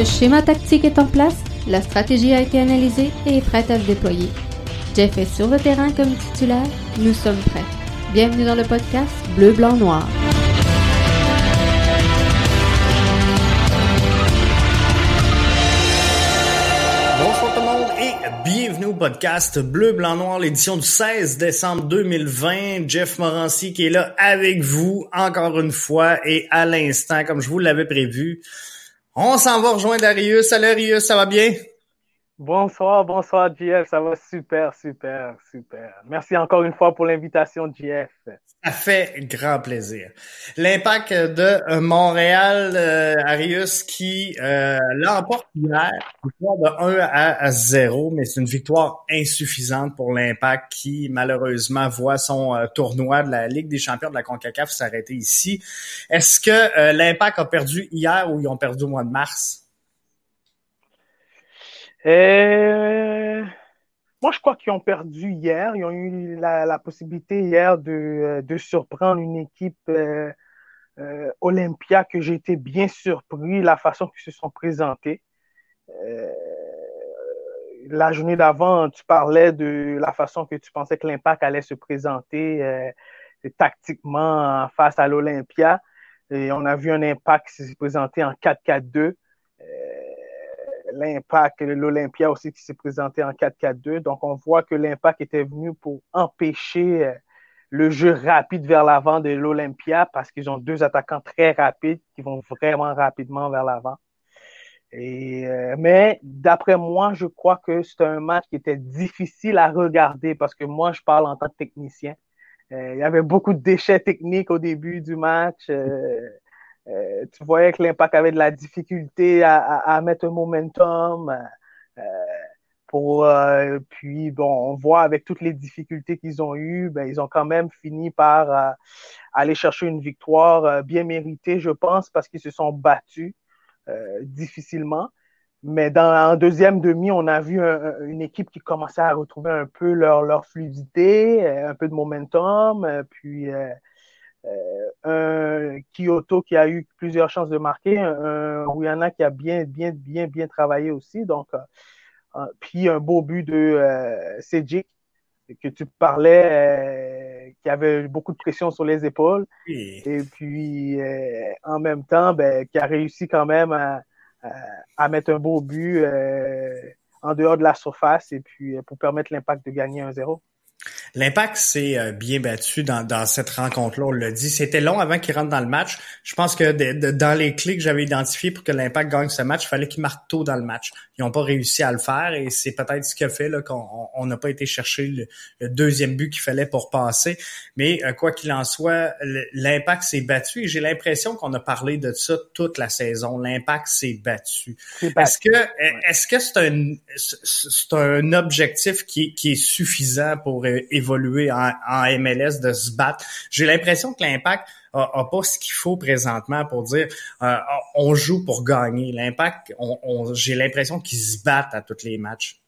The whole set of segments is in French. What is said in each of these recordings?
Le schéma tactique est en place, la stratégie a été analysée et est prête à se déployer. Jeff est sur le terrain comme titulaire, nous sommes prêts. Bienvenue dans le podcast Bleu, Blanc, Noir. Bonjour tout le monde et bienvenue au podcast Bleu, Blanc, Noir, l'édition du 16 décembre 2020. Jeff Morancy qui est là avec vous encore une fois et à l'instant, comme je vous l'avais prévu. On s'en va rejoindre Arius. Salut Arius, ça va bien? Bonsoir, bonsoir JF, ça va super, super, super. Merci encore une fois pour l'invitation JF. Ça fait grand plaisir. L'impact de euh, Montréal, euh, Arius, qui euh, l'emporte hier, victoire de 1 à 0, mais c'est une victoire insuffisante pour l'Impact qui, malheureusement, voit son euh, tournoi de la Ligue des champions de la CONCACAF s'arrêter ici. Est-ce que l'Impact a perdu hier ou ils ont perdu au mois de mars? Euh, moi, je crois qu'ils ont perdu hier. Ils ont eu la, la possibilité hier de, de, surprendre une équipe euh, euh, Olympia que j'ai été bien surpris la façon qu'ils se sont présentés. Euh, la journée d'avant, tu parlais de la façon que tu pensais que l'impact allait se présenter euh, tactiquement face à l'Olympia. Et on a vu un impact qui s'est présenté en 4-4-2 l'impact, l'Olympia aussi qui s'est présenté en 4-4-2. Donc, on voit que l'impact était venu pour empêcher euh, le jeu rapide vers l'avant de l'Olympia parce qu'ils ont deux attaquants très rapides qui vont vraiment rapidement vers l'avant. Et, euh, mais d'après moi, je crois que c'est un match qui était difficile à regarder parce que moi, je parle en tant que technicien. Euh, il y avait beaucoup de déchets techniques au début du match. Euh, euh, tu voyais que l'impact avait de la difficulté à, à, à mettre un momentum. Euh, pour, euh, puis, bon, on voit avec toutes les difficultés qu'ils ont eues, ben, ils ont quand même fini par euh, aller chercher une victoire euh, bien méritée, je pense, parce qu'ils se sont battus difficilement. Mais dans en deuxième demi, on a vu un, une équipe qui commençait à retrouver un peu leur, leur fluidité, un peu de momentum, puis un Kyoto qui a eu plusieurs chances de marquer, un, un qui a bien, bien, bien, bien travaillé aussi. Donc, euh, puis un beau but de euh, Cedric que tu parlais, euh, qui avait beaucoup de pression sur les épaules. Oui. Et puis, euh, en même temps, ben, qui a réussi quand même à, à, à mettre un beau but euh, en dehors de la surface et puis pour permettre l'impact de gagner 1-0. L'impact s'est euh, bien battu dans, dans cette rencontre-là, on l'a dit. C'était long avant qu'il rentre dans le match. Je pense que de, de, dans les clés que j'avais identifiées pour que l'Impact gagne ce match, il fallait qu'il marque tôt dans le match. Ils n'ont pas réussi à le faire et c'est peut-être ce qui a fait qu'on n'a pas été chercher le, le deuxième but qu'il fallait pour passer. Mais euh, quoi qu'il en soit, l'Impact s'est battu et j'ai l'impression qu'on a parlé de ça toute la saison. L'Impact s'est battu. Est-ce que est-ce que c'est un c'est un objectif qui, qui est suffisant pour évoluer en, MLS, de se battre. J'ai l'impression que l'impact a, a, pas ce qu'il faut présentement pour dire euh, on joue pour gagner. L'impact, j'ai l'impression qu'ils se battent à tous les matchs.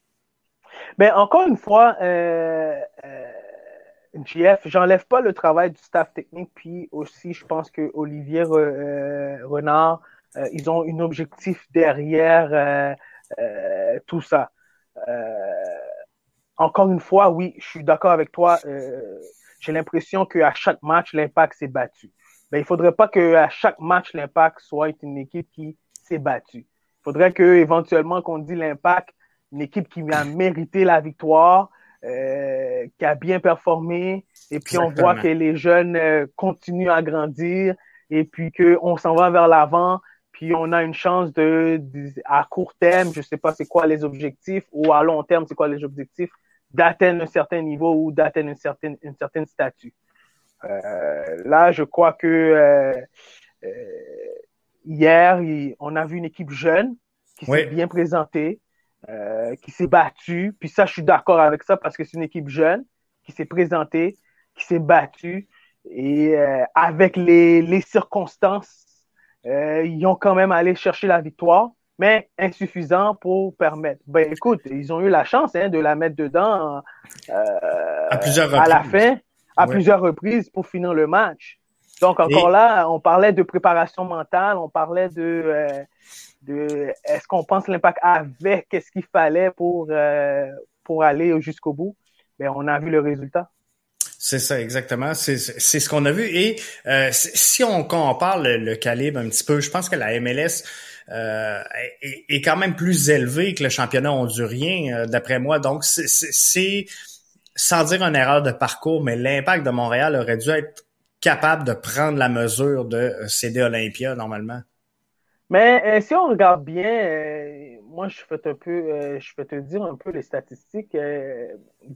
Ben, encore une fois, euh, euh, JF, j'enlève pas le travail du staff technique, puis aussi je pense que Olivier euh, Renard, euh, ils ont un objectif derrière euh, tout ça encore une fois, oui, je suis d'accord avec toi. Euh, j'ai l'impression qu'à chaque match, l'impact s'est battu. Ben, il faudrait pas qu'à chaque match, l'impact soit une équipe qui s'est battue. Il faudrait que éventuellement qu'on dise l'impact, une équipe qui a mérité la victoire, euh, qui a bien performé, et puis Exactement. on voit que les jeunes euh, continuent à grandir, et puis qu'on s'en va vers l'avant, puis on a une chance de, de, à court terme, je sais pas c'est quoi les objectifs, ou à long terme c'est quoi les objectifs, d'atteindre un certain niveau ou d'atteindre une certaine, une certaine statut. Euh, là, je crois que euh, euh, hier, on a vu une équipe jeune qui oui. s'est bien présentée, euh, qui s'est battue. Puis ça, je suis d'accord avec ça parce que c'est une équipe jeune qui s'est présentée, qui s'est battue. Et euh, avec les, les circonstances, euh, ils ont quand même allé chercher la victoire mais insuffisant pour permettre. Ben écoute, ils ont eu la chance hein, de la mettre dedans euh, à, plusieurs à la fin, à plusieurs reprises pour finir le match. Donc, encore là, on parlait de préparation mentale, on parlait de, euh, de est-ce qu'on pense l'impact avait qu'est-ce qu'il fallait pour, euh, pour aller jusqu'au bout? mais ben, on a vu le résultat. C'est ça, exactement. C'est ce qu'on a vu. Et euh, si on compare le, calibre un petit peu, je pense que la MLS euh, est, quand même plus élevée que le championnat hondurien, euh, d'après moi. Donc, c'est, sans dire une erreur de parcours, mais l'impact de Montréal aurait dû être capable de prendre la mesure de CD Olympia, normalement. Mais si on regarde bien, moi, je vais, un peu, je vais te dire un peu les statistiques.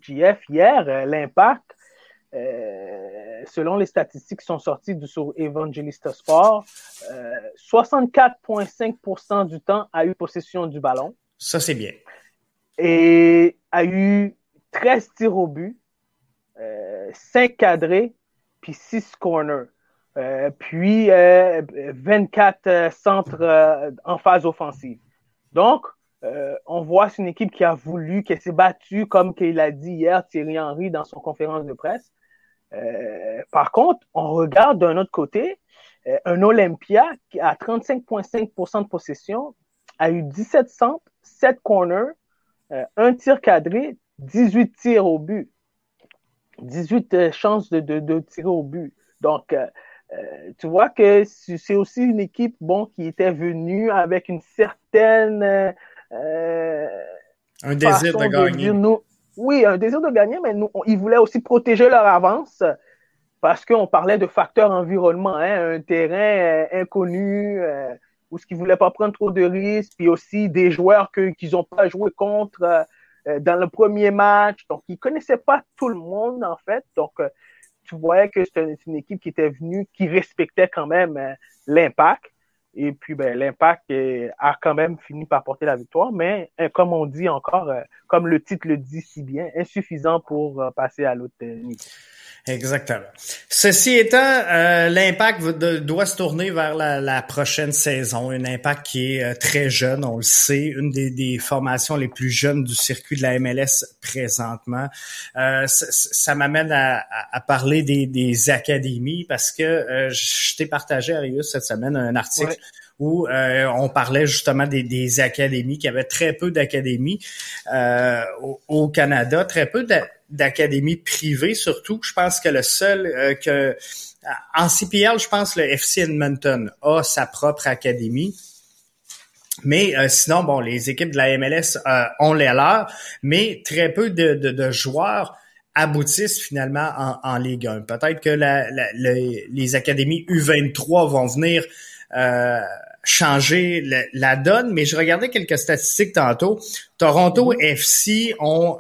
JF, hier, l'impact euh, selon les statistiques qui sont sorties sur Evangelista Sport, 64,5% euh, du temps a eu possession du ballon. Ça, c'est bien. Et a eu 13 tirs au but, 5 euh, cadrés, puis 6 corners. puis 24 centres en phase offensive. Donc, on voit c'est une équipe qui a voulu, qui s'est battue, comme il a dit hier Thierry Henry dans son conférence de presse. Euh, par contre, on regarde d'un autre côté, euh, un Olympia qui a 35,5% de possession, a eu 17 centres, 7 corners, euh, un tir cadré, 18 tirs au but. 18 chances de, de, tirer au but. Donc, tu vois que c'est aussi une équipe bon, qui était venue avec une certaine... un désir de gagner oui, un désir de gagner, mais nous, ils voulaient aussi protéger leur avance parce qu'on parlait de facteurs environnement, hein, un terrain euh, inconnu, euh, où ce qu'ils voulaient pas prendre trop de risques, puis aussi des joueurs qu'ils n'ont pas joué contre euh, dans le premier match. Donc, ils connaissaient pas tout le monde, en fait. Donc, tu voyais que c'était une équipe qui était venue, qui respectait quand même l'impact. Et puis, ben, l'impact a quand même fini par porter la victoire, mais euh, comme on dit encore, euh, comme le titre le dit si bien, insuffisant pour euh, passer à l'autre niveau. Exactement. Ceci étant, euh, l'impact doit se tourner vers la, prochaine saison. Un impact qui est euh, très jeune, on le sait, une des, formations les plus jeunes du circuit de la MLS présentement. Euh, ça, m'amène à, parler des, académies parce que je t'ai partagé, Arius, cette semaine un article. où on parlait justement des, académies, qui avaient très peu d'académies au, au, Canada, très peu d'académies privées surtout. Je pense que le seul euh, que en CPL, je pense le FC Edmonton a sa propre académie. Mais euh, sinon, bon, les équipes de la MLS euh, ont les leurs, mais très peu de, de, joueurs aboutissent finalement en, en Ligue 1. Peut-être que la, les académies U23 vont venir changer la, donne, mais je regardais quelques statistiques tantôt. Toronto mm-hmm. FC ont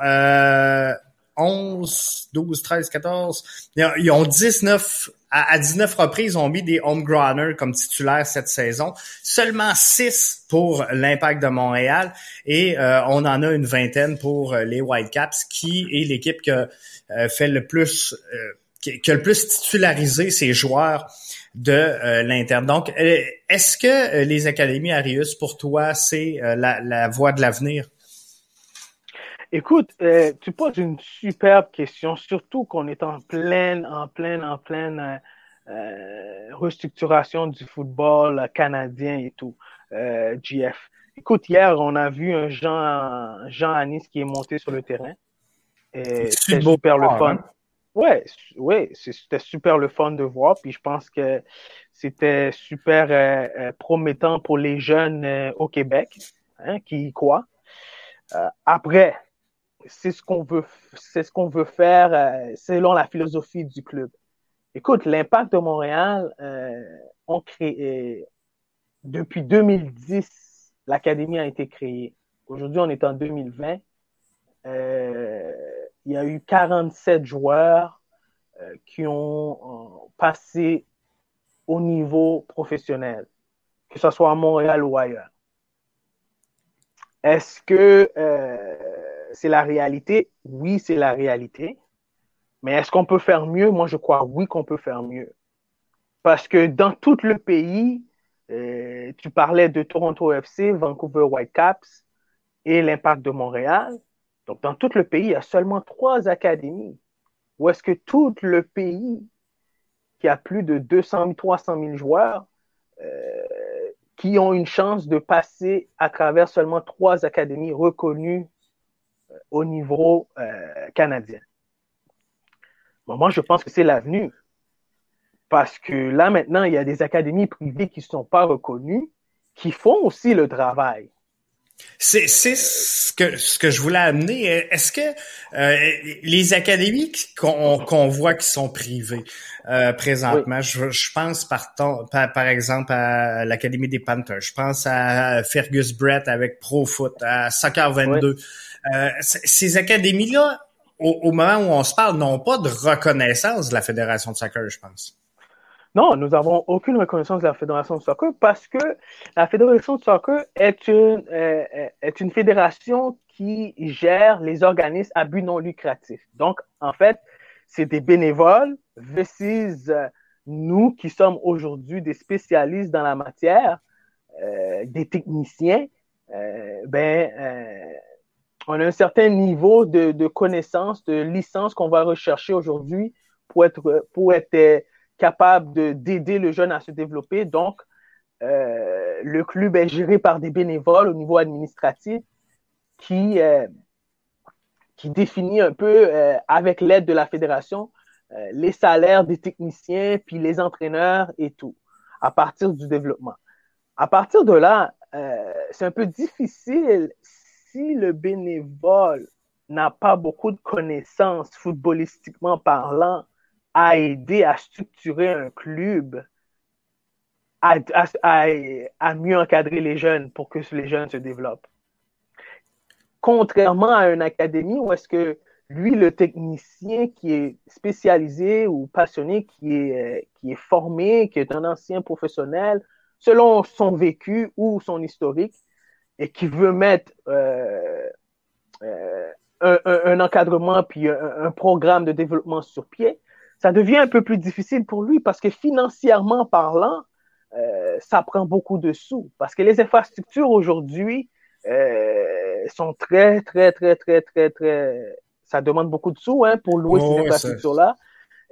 11, 12, 13, 14. Ils ont 19, à, 19 reprises, ils ont mis des homegrowners comme titulaires cette saison. Seulement 6 pour l'impact de Montréal et euh, on en a une vingtaine pour euh, les Whitecaps, qui est l'équipe qui a euh, fait le plus, qui, a le plus titularisé ses joueurs de l'interne. Donc, est-ce que les académies Arius, pour toi, c'est la voie de l'avenir? Écoute, euh, tu poses une superbe question, surtout qu'on est en pleine, en pleine, en pleine euh, euh restructuration du football canadien et tout, euh, GF. Écoute, hier, on a vu un Jean, Jean Anis qui est monté sur le terrain. C'était super le fun. Hein? Ouais, ouais, c'était super le fun de voir. Puis je pense que c'était super euh, promettant pour les jeunes au Québec hein, qui y croient. après, c'est ce qu'on veut, faire euh, selon la philosophie du club. Écoute, l'Impact de Montréal euh, ont créé depuis 2010, l'académie a été créée. Aujourd'hui, on est en 2020. Euh, il y a eu 47 joueurs qui ont passé au niveau professionnel, que ce soit à Montréal ou ailleurs. Est-ce que c'est la réalité. Oui, c'est la réalité. Mais est-ce qu'on peut faire mieux? Moi, je crois oui qu'on peut faire mieux. Parce que dans tout le pays, euh, tu parlais de Toronto FC, Vancouver Whitecaps et l'Impact de Montréal. Donc, dans tout le pays, il y a seulement trois académies. Ou est-ce que tout le pays qu'il y a plus de 200 000, 300 000 joueurs qui ont une chance de passer à travers seulement trois académies reconnues au niveau canadien. moi, je pense que c'est l'avenir. Parce que là, maintenant, il y a des académies privées qui ne sont pas reconnues, qui font aussi le travail. C'est ce que ce que je voulais amener. Est-ce que euh, les académies qu'on voit qui sont privées euh, présentement, je, je, pense par, par, exemple à l'Académie des Panthers, je pense à Fergus Brett avec Pro Foot, à Soccer 22. Euh, ces académies-là, au, moment où on se parle, n'ont pas de reconnaissance de la Fédération de soccer, je pense. Non, nous n'avons aucune reconnaissance de la Fédération de soccer parce que la Fédération de soccer est une, euh, est une fédération qui gère les organismes à but non lucratif. Donc, en fait, c'est des bénévoles versus euh, nous qui sommes aujourd'hui des spécialistes dans la matière, euh, des techniciens. ben, on a un certain niveau de, de connaissance, de licence qu'on va rechercher aujourd'hui pour être, pour être capable d'aider le jeune à se développer. Donc, euh, le club est géré par des bénévoles au niveau administratif qui, euh, qui définit un peu, euh, avec l'aide de la fédération, les salaires des techniciens, puis les entraîneurs et tout, à partir du développement. À partir de là, c'est un peu difficile si le bénévole n'a pas beaucoup de connaissances footballistiquement parlant à aider à structurer un club, à, à, mieux encadrer les jeunes pour que les jeunes se développent. Contrairement à une académie où est-ce que lui, le technicien qui est spécialisé ou passionné, qui est, qui est formé, qui est un ancien professionnel, selon son vécu ou son historique, et qui veut mettre euh, euh, un, encadrement puis un, programme de développement sur pied, ça devient un peu plus difficile pour lui parce que financièrement parlant, euh, ça prend beaucoup de sous. Parce que les infrastructures aujourd'hui euh, sont très, très, très, très, très, très. Ça demande beaucoup de sous hein, pour louer ces infrastructures-là.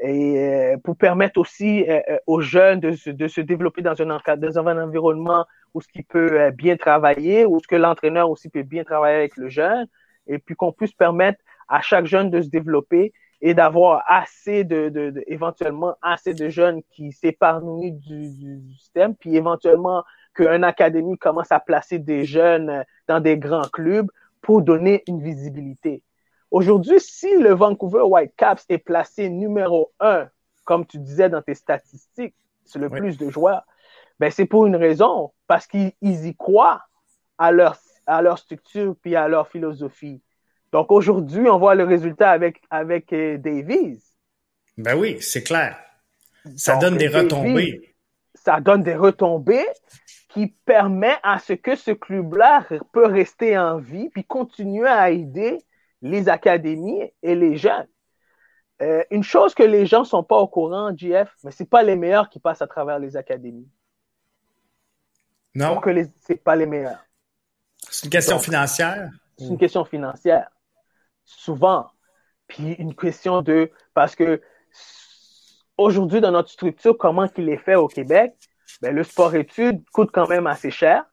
Et euh, pour permettre aussi euh, euh, aux jeunes de, de, se développer dans un, dans un environnement où ce qui peut bien travailler, où ce que l'entraîneur aussi peut bien travailler avec le jeune, et puis qu'on puisse permettre à chaque jeune de se développer et d'avoir assez de, de, éventuellement assez de jeunes qui s'épargnent du, du, système, puis éventuellement qu'une académie commence à placer des jeunes dans des grands clubs pour donner une visibilité. Aujourd'hui, si le Vancouver Whitecaps est placé numéro un, comme tu disais dans tes statistiques, c'est le plus de joueurs, ben c'est pour une raison, parce qu'ils y croient à leur, à leur structure puis à leur philosophie. Donc aujourd'hui, on voit le résultat avec, avec euh, Davies. Ben oui, c'est clair. Ça donne des retombées. Ça donne des retombées qui permet à ce que ce club-là peut rester en vie puis continuer à aider les académies et les jeunes. Euh, une chose que les gens ne sont pas au courant, JF, mais ce pas les meilleurs qui passent à travers les académies. Non? Ce n'est pas les meilleurs. C'est une question financière? C'est une question financière souvent. Puis une question de, parce que aujourd'hui, dans notre structure, comment qu'il est fait au Québec, ben, le sport-études coûte quand même assez cher.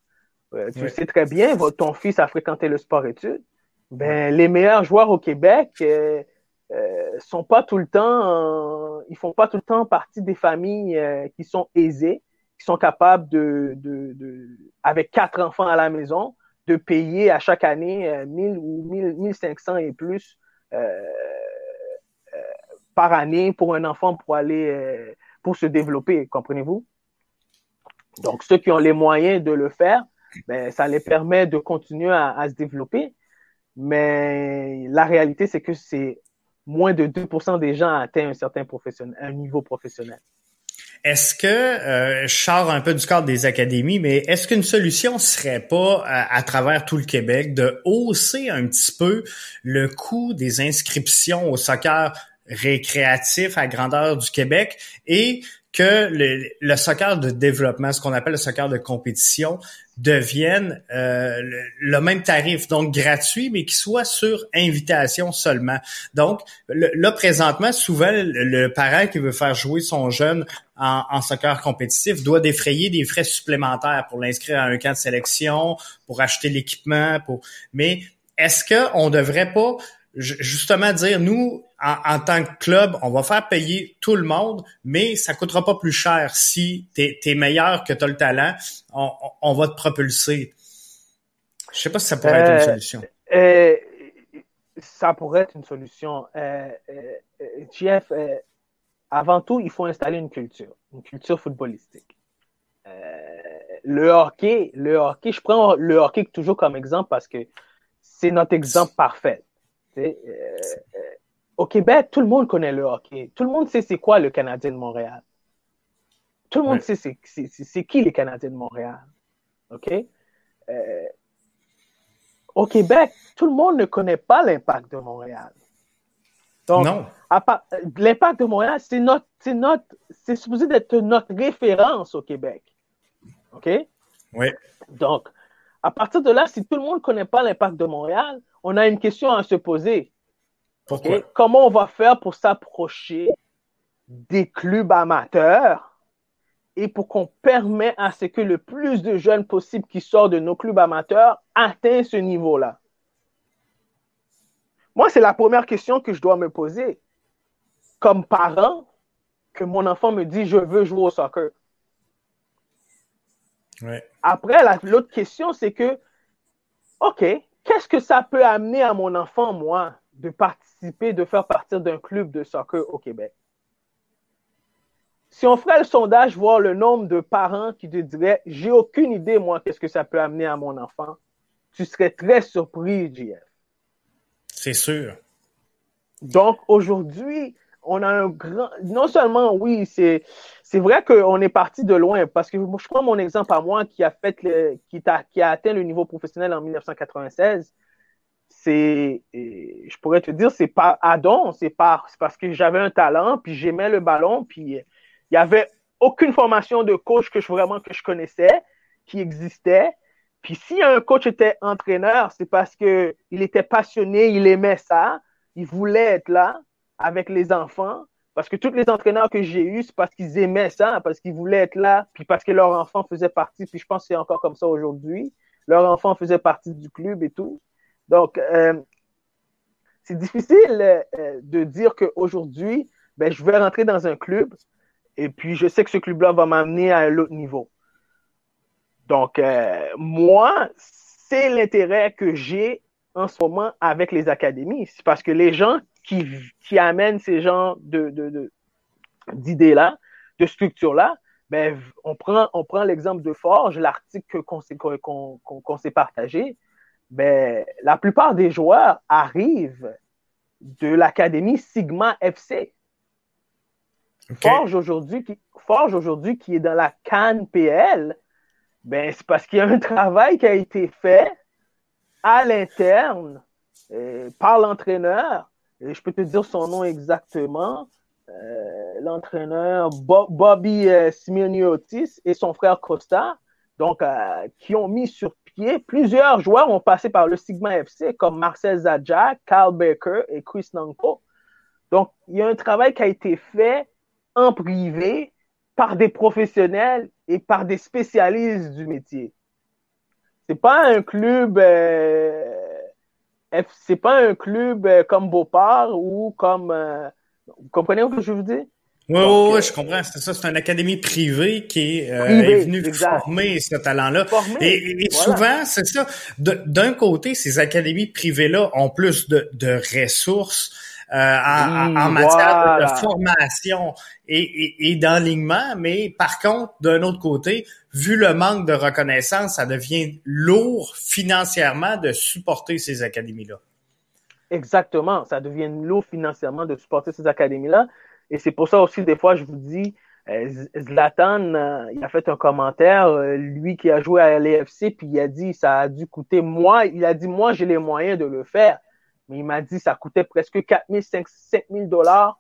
Euh, tu sais très bien, ton fils a fréquenté le sport-études. Ben, les meilleurs joueurs au Québec euh, euh, sont pas tout le temps, ils font pas tout le temps partie des familles euh, qui sont aisées, qui sont capables de, de, de, avec quatre enfants à la maison, de payer à chaque année 1000 euh, ou 1500 et plus euh, euh, par année pour un enfant pour aller, pour se développer, comprenez-vous? Donc, ceux qui ont les moyens de le faire, ben, ça les permet de continuer à, se développer. Mais la réalité, c'est que c'est moins de 2% des gens atteignent un certain professionnel, un niveau professionnel. Est-ce que, euh, je sors un peu du cadre des académies, mais est-ce qu'une solution serait pas, à, travers tout le Québec, de hausser un petit peu le coût des inscriptions au soccer récréatif à grandeur du Québec et que le, le soccer de développement, ce qu'on appelle le soccer de compétition, devienne euh, le, même tarif, donc gratuit, mais qui soit sur invitation seulement. Donc, là, présentement, souvent, le, parent qui veut faire jouer son jeune en, en, soccer compétitif doit défrayer des frais supplémentaires pour l'inscrire à un camp de sélection, pour acheter l'équipement, pour. Mais est-ce qu'on ne devrait pas justement dire, nous, en, tant que club, on va faire payer tout le monde, mais ça coûtera pas plus cher si tu es, meilleur que tu as le talent, on, va te propulser. Je sais pas si ça pourrait être une euh, solution. Euh, ça pourrait être une solution. Euh, Jeff, avant tout, il faut installer une culture, une culture footballistique. le hockey, le hockey, je prends le hockey toujours comme exemple parce que c'est notre exemple parfait. Euh, au Québec, tout le monde connaît le hockey. Tout le monde sait c'est quoi le Canadien de Montréal. Tout le monde sait c'est qui les Canadiens de Montréal. OK? Euh, au Québec, tout le monde ne connaît pas l'impact de Montréal. Donc, l'impact de Montréal, c'est notre, c'est notre, c'est supposé être notre référence au Québec. OK? Oui. Donc, à partir de là, si tout le monde ne connaît pas l'impact de Montréal, on a une question à se poser. Comment on va faire pour s'approcher des clubs amateurs et pour qu'on permette à ce que le plus de jeunes possible qui sortent de nos clubs amateurs atteignent ce niveau-là? Moi, c'est la première question que je dois me poser. Comme parent, que mon enfant me dit je veux jouer au soccer. Après, l'autre question, c'est que, OK, qu'est-ce que ça peut amener à mon enfant, moi, de participer, de faire partir d'un club de soccer au Québec? Si on ferait le sondage, voir le nombre de parents qui te diraient, j'ai aucune idée, moi, qu'est-ce que ça peut amener à mon enfant, tu serais très surpris, JF. C'est sûr. Donc, aujourd'hui, on a un grand. Non seulement, oui, c'est c'est vrai qu'on est parti de loin parce que je prends mon exemple à moi qui a fait qui, a, qui a atteint le niveau professionnel en 1996. C'est, je pourrais te dire, c'est pas Adon, c'est pas, parce que j'avais un talent, puis j'aimais le ballon, puis il y avait aucune formation de coach que je vraiment que je connaissais qui existait. Puis si un coach était entraîneur, c'est parce que il était passionné, il aimait ça, il voulait être là avec les enfants. Parce que tous les entraîneurs que j'ai eus, c'est parce qu'ils aimaient ça, parce qu'ils voulaient être là, puis parce que leur enfant faisait partie, puis je pense que c'est encore comme ça aujourd'hui. Leur enfant faisait partie du club et tout. Donc, euh, c'est difficile euh, de dire qu'aujourd'hui, ben, je vais rentrer dans un club et puis je sais que ce club-là va m'amener à un autre niveau. Donc, euh, moi, c'est l'intérêt que j'ai en ce moment avec les académies. C'est parce que les gens qui, qui amènent ces genres de, de, d'idées-là, de structures-là, ben, on prend, on prend l'exemple de Forge, l'article qu'on, s'est partagé. Ben, la plupart des joueurs arrivent de l'académie Sigma FC. Forge aujourd'hui, qui, Forge aujourd'hui qui est dans la Cannes PL, ben, c'est parce qu'il y a un travail qui a été fait à l'interne euh, par l'entraîneur je peux te dire son nom exactement. Euh, l'entraîneur Bobby euh, Simeoniotis et son frère Costa, donc euh, qui ont mis sur plusieurs joueurs ont passé par le Sigma FC comme Marcel Zadjak, Carl Baker et Chris Nanko. Donc il y a un travail qui a été fait en privé par des professionnels et par des spécialistes du métier. C'est pas un club c'est pas un club euh, comme Beauport ou comme. Euh, vous comprenez ce que je veux dire? Oui, oui, oui, je comprends. C'est ça, c'est une académie privée qui est, euh, venue former ce talent-là. Et, souvent, c'est ça. D'un côté, ces académies privées-là ont plus de, de ressources euh, en, matière de, formation et, et, d'enlignement, mais par contre, d'un autre côté, vu le manque de reconnaissance, ça devient lourd financièrement de supporter ces académies-là. Exactement, ça devient lourd financièrement de supporter ces académies-là. Et c'est pour ça aussi, des fois, je vous dis, euh, Zlatan, euh, il a fait un commentaire, lui qui a joué à l'AFC, puis il a dit, ça a dû coûter, moi, il a dit, moi, j'ai les moyens de le faire. Mais il m'a dit ça coûtait presque 4 000, 5 000 dollars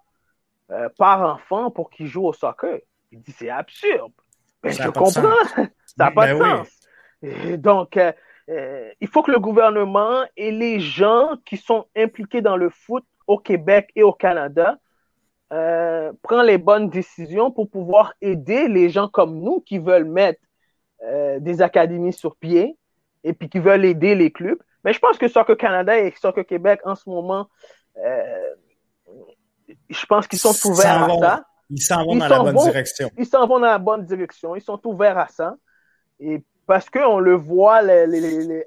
euh, par enfant pour qu'il joue au soccer. Il dit c'est absurde. Ben, je comprends. ça n'a pas de ben sens. donc, euh, euh, il faut que le gouvernement et les gens qui sont impliqués dans le foot au Québec et au Canada euh, prennent les bonnes décisions pour pouvoir aider les gens comme nous qui veulent mettre des académies sur pied et puis qui veulent aider les clubs. Mais je pense que Soccer Canada et Soccer Québec en ce moment, je pense qu'ils sont ouverts à ça. Ils s'en vont dans la bonne direction. Ils s'en vont dans la bonne direction. Ils sont ouverts à ça. Et parce qu'on le voit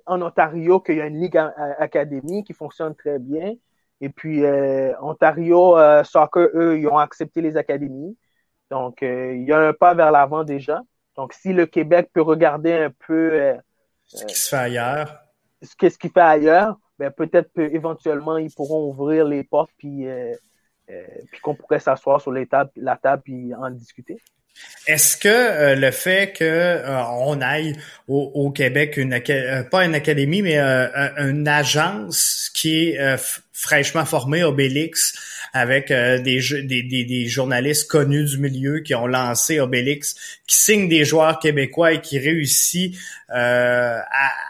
en Ontario qu'il y a une ligue académie qui fonctionne très bien. Et puis, euh, Ontario euh, Soccer, eux, ils ont accepté les académies. Donc, euh, il y a un pas vers l'avant déjà. Donc, si le Québec peut regarder un peu ce qui se fait ailleurs, ce qu'est-ce qu'il fait ailleurs, ben, peut-être éventuellement ils pourront ouvrir les portes puis puis qu'on pourrait s'asseoir sur les tables, la table et en discuter. Est-ce que euh, le fait que euh, on aille au, Québec une pas une académie mais une agence qui est fraîchement formée Obélix avec des, des, des, journalistes connus du milieu qui ont lancé Obélix, qui signent des joueurs québécois et qui réussit à,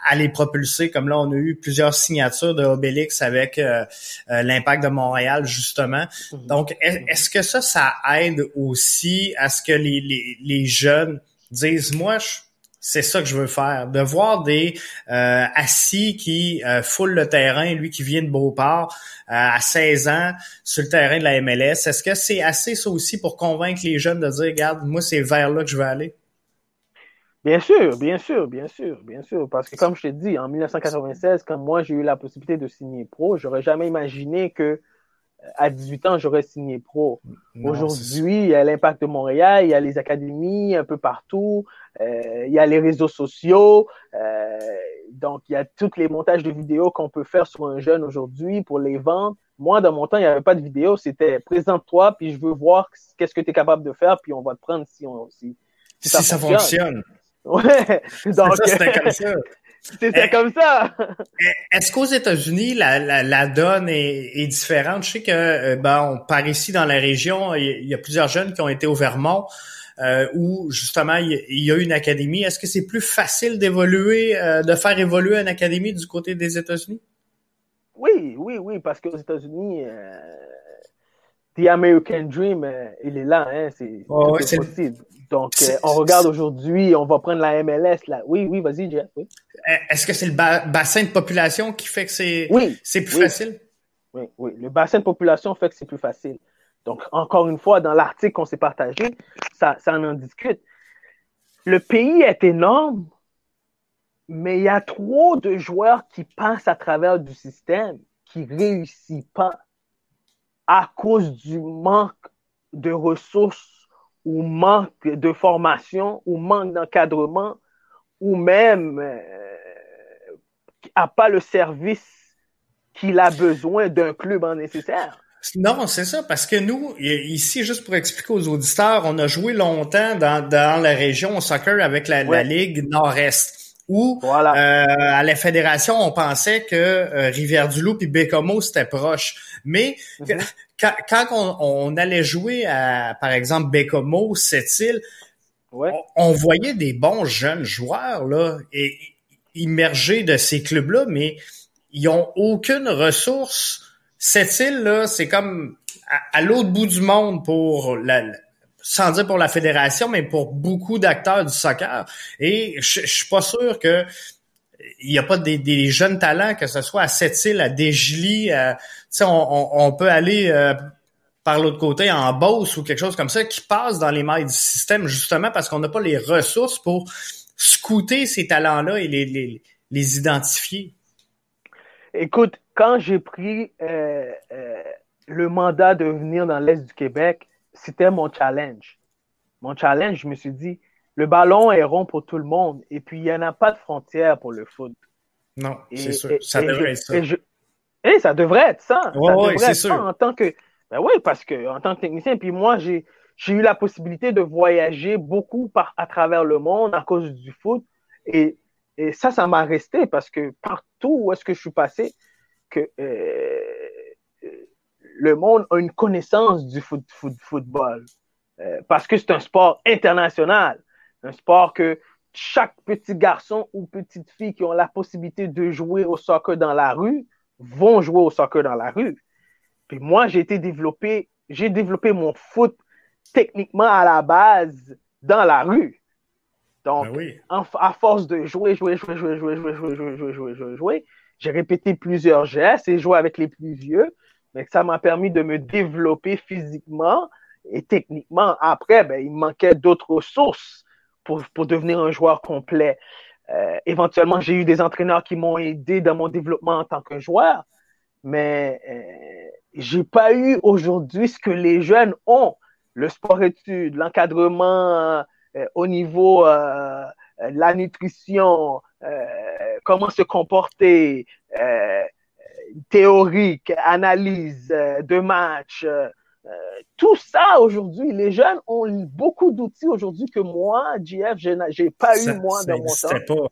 à, les propulser. Comme là, on a eu plusieurs signatures de Obélix avec l'impact de Montréal justement. Mhm. Donc, est-ce que ça, ça aide aussi à ce que les les, jeunes disent, moi, c'est ça que je veux faire. De voir des euh, assis qui euh, foulent le terrain, lui qui vient de Beauport euh, à 16 ans sur le terrain de la MLS, est-ce que c'est assez ça aussi pour convaincre les jeunes de dire, regarde, moi c'est vers là que je veux aller? Bien sûr, bien sûr, bien sûr, bien sûr. Parce que comme je t'ai dit, en 1996, quand moi j'ai eu la possibilité de signer pro, j'aurais jamais imaginé que à 18 ans, j'aurais signé pro. Aujourd'hui, il y a l'impact de Montréal, il y a les académies un peu partout, euh, il y a les réseaux sociaux, euh, donc il y a tous les montages de vidéos qu'on peut faire sur un jeune aujourd'hui pour les vendre. Moi, dans mon temps, il n'y avait pas de vidéo, c'était présente-toi, puis je veux voir qu'est-ce que tu es capable de faire, puis on va te prendre si, on, si, ça, fonctionne. Ouais, donc c'était comme ça. C'était eh, comme ça. Eh, est-ce qu'aux États-Unis, la, la, la, donne est, est, différente? Je sais que, euh, ben, par ici dans la région, il y, a plusieurs jeunes qui ont été au Vermont, euh, où justement il y a une académie. Est-ce que c'est plus facile d'évoluer, euh, de faire évoluer une académie du côté des États-Unis? Oui, oui, oui, parce qu'aux États-Unis, euh, The American Dream, il est là, hein, c'est oh, possible. Donc, euh, on regarde aujourd'hui, on va prendre la MLS. Là. Oui, oui, vas-y, Jeff. Est-ce que c'est le bassin de population qui fait que c'est oui, plus facile? Oui, oui. Le bassin de population fait que c'est plus facile. Donc, encore une fois, dans l'article qu'on s'est partagé, ça, ça en discute. Le pays est énorme, mais il y a trop de joueurs qui passent à travers du système qui ne réussissent pas à cause du manque de ressources ou manque de formation, ou manque d'encadrement, ou même euh, n'a pas le service qu'il a besoin d'un club en nécessaire. Non, c'est ça, parce que nous, ici, juste pour expliquer aux auditeurs, on a joué longtemps dans, dans la région au soccer avec la, la Ligue Nord-Est où euh, à la fédération, on pensait que euh, Rivière-du-Loup et Bécomo, c'était proche. Mais mhm. quand, on, allait jouer à, par exemple, Bécomo, Sept-Îles, on, voyait des bons jeunes joueurs là, et, immergés de ces clubs-là, mais ils ont aucune ressource. Sept-Îles, là, c'est comme à, l'autre bout du monde pour la, sans dire pour la fédération, mais pour beaucoup d'acteurs du soccer. Et je, je suis pas sûr que il n'y a pas des, jeunes talents, que ce soit à Sept-Îles, à Desgily, on, on, peut aller euh, par l'autre côté en Beauce ou quelque chose comme ça, qui passe dans les mailles du système, justement parce qu'on n'a pas les ressources pour scouter ces talents-là et les, les, les, identifier. Écoute, quand j'ai pris euh, euh, le mandat de venir dans l'Est du Québec, c'était mon challenge. Mon challenge, je me suis dit, le ballon est rond pour tout le monde et puis il n'y en a pas de frontière pour le foot. Non, c'est sûr. ça devrait être ça. Et, ça devrait être ça. Oui, c'est sûr. en tant que. Ben oui, parce que en tant que technicien, puis moi, j'ai eu la possibilité de voyager beaucoup par, à travers le monde à cause du foot. Et, et ça, ça m'a resté parce que partout où est-ce que je suis passé, que euh, le monde a une connaissance du foot, foot, football. Euh, parce que c'est un sport international. Un sport que chaque petit garçon ou petite fille qui ont la possibilité de jouer au soccer dans la rue vont jouer au soccer dans la rue. Puis moi, j'ai été développé, j'ai développé mon foot techniquement à la base dans la rue. Donc, à force de jouer, jouer, jouer, jouer, jouer, jouer, jouer, jouer, jouer, jouer, jouer, jouer, j'ai répété plusieurs gestes et joué avec les plus vieux. Mais ça m'a permis de me développer physiquement et techniquement. Après, ben, il manquait d'autres ressources pour, pour devenir un joueur complet. Euh, éventuellement, j'ai eu des entraîneurs qui m'ont aidé dans mon développement en tant que joueur, mais euh, j'ai pas eu aujourd'hui ce que les jeunes ont le sport-études, l'encadrement euh, au niveau euh, la nutrition, comment se comporter, théorique, analyse de match, tout ça aujourd'hui, les jeunes ont beaucoup d'outils aujourd'hui que moi, JF, j'ai pas eu moi dans mon temps. Pas.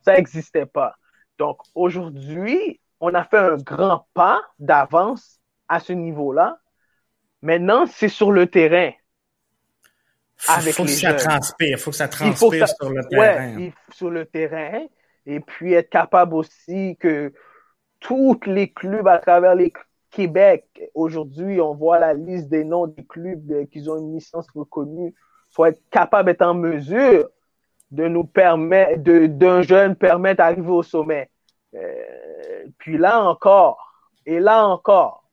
Ça n'existait pas. Donc aujourd'hui, on a fait un grand pas d'avance à ce niveau-là. Maintenant, c'est sur le terrain. Il faut que ça transpire, il faut que ça transpire sur le terrain. Ouais, sur le terrain. Et puis être capable aussi que tous les clubs à travers les Québec, aujourd'hui, on voit la liste des noms des clubs euh, qui ont une licence reconnue, soit être capable d'être en mesure de nous permettre, d'un jeune permettre d'arriver au sommet. Euh, puis là encore, et là encore,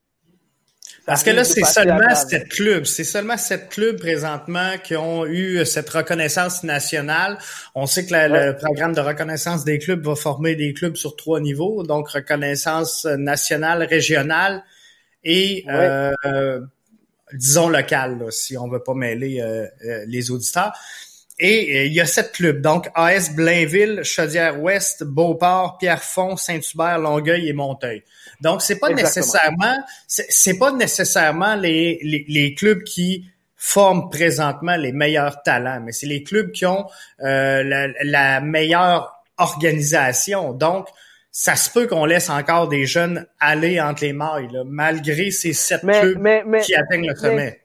parce que là, c'est seulement sept clubs. C'est seulement sept clubs présentement qui ont eu cette reconnaissance nationale. On sait que le programme de reconnaissance des clubs va former des clubs sur trois niveaux, donc reconnaissance nationale, régionale et euh, disons locale, si on veut pas mêler euh, euh, les auditeurs. Et il y a sept clubs, donc AS Blainville, Chaudière-Ouest, Beauport, Pierrefonds, Saint-Hubert, Longueuil et Monteuil. Donc c'est pas nécessairement c'est pas nécessairement les, les, les, clubs qui forment présentement les meilleurs talents, mais c'est les clubs qui ont euh, la, la, meilleure organisation. Donc ça se peut qu'on laisse encore des jeunes aller entre les mailles, malgré ces sept clubs qui atteignent le sommet.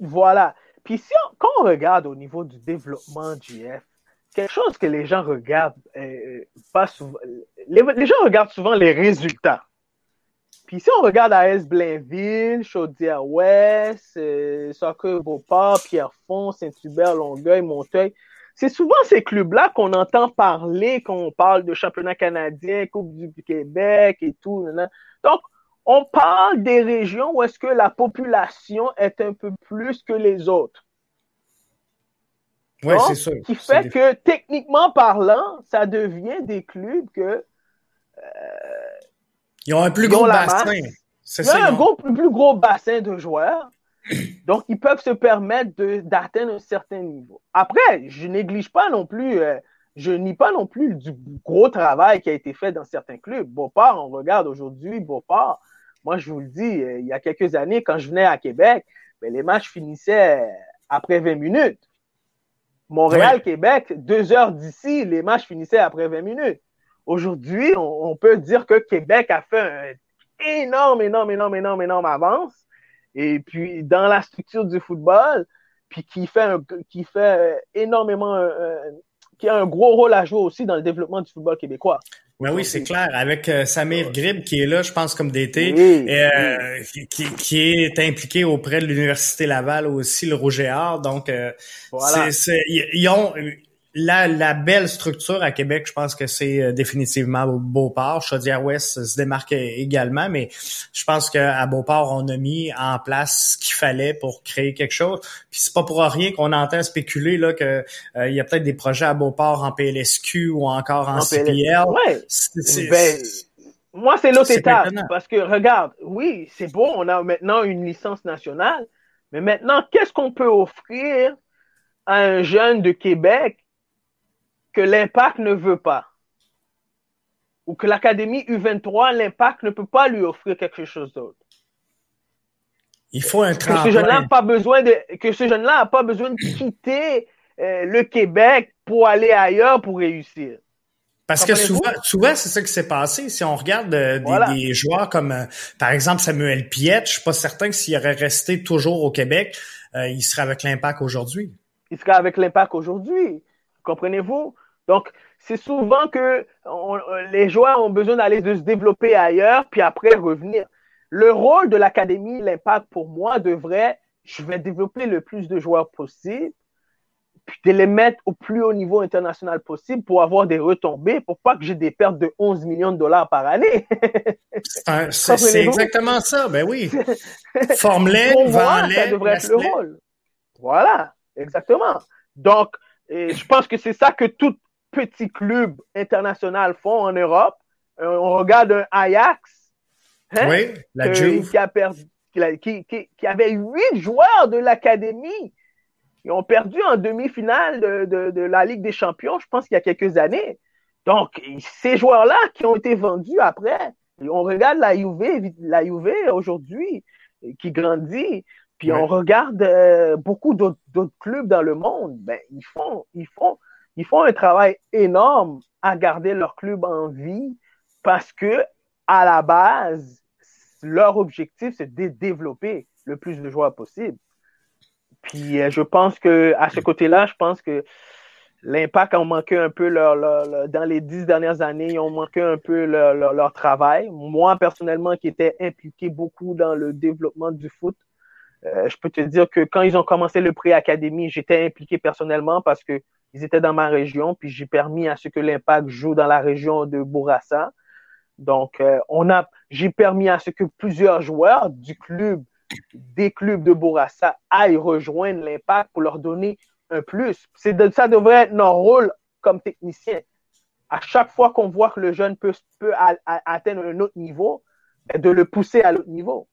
Voilà. Puis si quand on regarde au niveau du développement du F, quelque chose que les gens regardent euh, pas souvent, les, gens regardent souvent les résultats. Puis si on regarde AS Blainville, Chaudière-Ouest, euh, Soccer Beauport, Pierrefonds, Saint-Hubert, Longueuil, Monteuil, c'est souvent ces clubs-là qu'on entend parler quand on parle de championnat canadien, Coupe du Québec et tout. Donc, on parle des régions où est-ce que la population est un peu plus que les autres. Oui, c'est ça. Qui fait que, techniquement parlant, ça devient des clubs que... Euh, ils ont un plus gros bassin. C'est ça. un gros, plus gros bassin de joueurs. Donc, ils peuvent se permettre d'atteindre un certain niveau. Après, je néglige pas non plus, euh, je nie pas non plus du gros travail qui a été fait dans certains clubs. Beauport, on regarde aujourd'hui Beauport, moi, je vous le dis, euh, il y a quelques années, quand je venais à Québec, ben, les matchs finissaient après 20 minutes. Montréal-Québec, deux heures d'ici, les matchs finissaient après 20 minutes. Aujourd'hui, on, peut dire que Québec a fait un énorme, énorme, énorme, énorme, énorme avance. Et puis, dans la structure du football, puis qui fait, qui fait énormément, euh, qui a un gros rôle à jouer aussi dans le développement du football québécois. Ben oui, c'est clair. Avec euh, Samir Grib qui est là, je pense, comme d'été, euh, qui, qui, est impliqué auprès de l'Université Laval aussi, le Rouge Donc, euh, ils ont la, la belle structure à Québec, je pense que c'est euh, définitivement Beauport. Chaudière-Ouest se démarque également, mais je pense qu'à Beauport, on a mis en place ce qu'il fallait pour créer quelque chose. Puis c'est pas pour rien qu'on entend spéculer là que euh, il y a peut-être des projets à Beauport en PLSQ ou encore en, CPL. Ben, moi, c'est l'autre étape. Parce que regarde, oui, c'est beau, on a maintenant une licence nationale, mais maintenant, qu'est-ce qu'on peut offrir à un jeune de Québec que l'impact ne veut pas. Ou que l'Académie U23, l'impact ne peut pas lui offrir quelque chose d'autre. Il faut un Que ce jeune-là n'a pas besoin de, que ce jeune-là n'a pas besoin de quitter euh, le Québec pour aller ailleurs pour réussir. Parce que souvent, souvent c'est ça qui s'est passé. Si on regarde euh, des, joueurs comme, euh, par exemple, Samuel Piet, je suis pas certain que s'il aurait resté toujours au Québec, il serait avec l'impact aujourd'hui. Il serait avec l'impact aujourd'hui. Comprenez-vous? Donc, c'est souvent que les joueurs ont besoin d'aller de se développer ailleurs, puis après revenir. Le rôle de l'académie, l'impact pour moi devrait, je vais développer le plus de joueurs possible, puis de les mettre au plus haut niveau international possible pour avoir des retombées, pour pas que j'ai des pertes de 11 millions de dollars par année. c'est exactement ça, ben oui. Forme-les, vends-les. Ça devrait être le rôle. Voilà, exactement. Donc, je pense que c'est ça que tout petit club international font en Europe. Euh, on regarde un Ajax. Hein, oui, la Qui, a perdu, qui, qui, qui avait huit joueurs de l'académie ils ont perdu en demi-finale de, de, la Ligue des Champions, je pense qu'il y a quelques années. Donc, ces joueurs-là qui ont été vendus après, on regarde la Juve, la Juve aujourd'hui qui grandit, puis on regarde euh, beaucoup d'autres clubs dans le monde, ben, ils font, ils font, ils font un travail énorme à garder leur club en vie parce que à la base, leur objectif, c'est de développer le plus de joueurs possible. Puis euh, je pense que à ce côté-là, je pense que l'impact a manqué un peu leur, dans les dix dernières années, ils ont manqué un peu leur, travail. Moi, personnellement, qui étais impliqué beaucoup dans le développement du foot, euh, je peux te dire que quand ils ont commencé le pré-académie, j'étais impliqué personnellement parce que ils étaient dans ma région, puis j'ai permis à ce que l'impact joue dans la région de Bourassa. Donc, euh, on a, j'ai permis à ce que plusieurs joueurs du club des clubs de Bourassa aillent rejoindre l'impact pour leur donner un plus. C'est ça devrait être notre rôle comme technicien. À chaque fois qu'on voit que le jeune peut, peut atteindre un autre niveau, ben, de le pousser à l'autre niveau.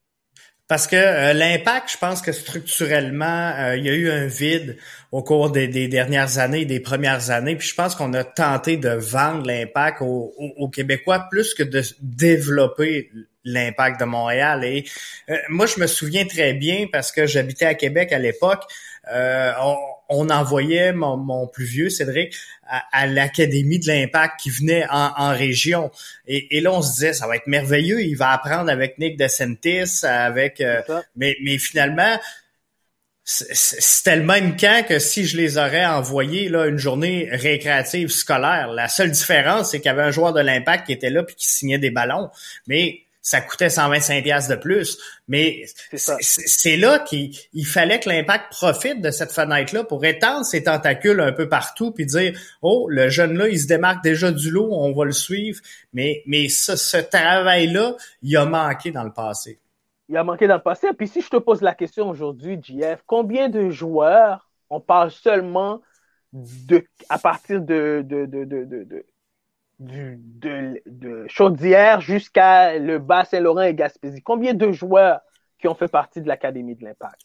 Parce que euh, l'impact, je pense que structurellement, euh, il y a eu un vide au cours des, dernières années, des premières années. Puis je pense qu'on a tenté de vendre l'impact aux, Québécois plus que de développer l'impact de Montréal. Et euh, moi, je me souviens très bien parce que j'habitais à Québec à l'époque. On, on, envoyait mon, mon, plus vieux Cédric à, l'académie de l'impact qui venait en, région. Et, là, on se disait, ça va être merveilleux. Il va apprendre avec Nick DeSantis, avec. Euh, mais, mais finalement, c'était le même camp que si je les aurais envoyés là une journée récréative scolaire. La seule différence, c'est qu'il y avait un joueur de l'impact qui était là puis qui signait des ballons. Mais ça coûtait 125 pièces de plus. Mais c'est là qu'il fallait que l'impact profite de cette fenêtre-là pour étendre ses tentacules un peu partout puis dire oh le jeune là il se démarque déjà du lot, on va le suivre. Mais mais ce, ce travail-là, il a manqué dans le passé. Il a manqué dans le passé. Puis si je te pose la question aujourd'hui, JF, combien de joueurs on parle seulement de à partir de, de, de, de du, de, de Chaudière jusqu'à le Bas-Saint-Laurent et Gaspésie. Combien de joueurs qui ont fait partie de l'Académie de l'Impact?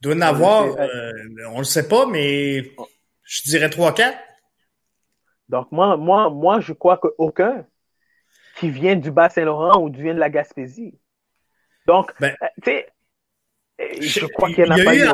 Il doit en avoir, euh, on le sait pas, mais je dirais 3-4. Donc, moi, moi, moi, je crois qu'aucun qui vient du Bas-Saint-Laurent ou qui vient de la Gaspésie. Donc, ben, euh, tu sais, je crois qu'il y en a, eu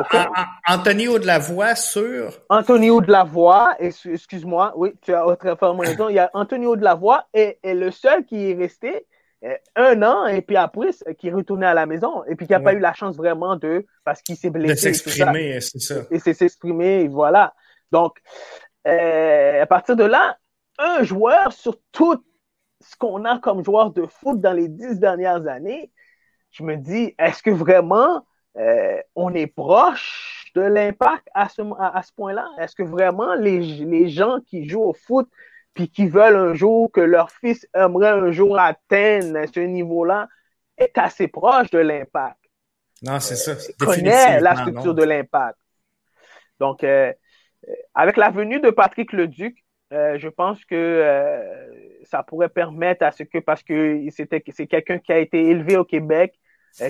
Anthony Audelavoie sur. Anthony Audelavoie, excuse-moi, oui, tu as très raison. Il y a Anthony Audelavoie et, et le seul qui est resté euh, un an et puis après qui est retourné à la maison et puis qui n'a pas eu la chance vraiment de parce qu'il s'est blessé. De s'exprimer, c'est ça. Et c'est s'exprimer, voilà. Donc, euh, à partir de là, un joueur sur tout ce qu'on a comme joueur de foot dans les dix dernières années, je me dis, est-ce que vraiment euh, on est proche de l'impact à ce, à, ce point-là? Est-ce que vraiment les, les, gens qui jouent au foot puis qui veulent un jour que leur fils aimerait un jour atteindre ce niveau-là est assez proche de l'impact? Non, c'est ça. Euh, connaît la structure de l'impact. Donc, euh, avec la venue de Patrick Leduc, je pense que ça pourrait permettre à ce que, parce que c'est quelqu'un qui a été élevé au Québec, euh,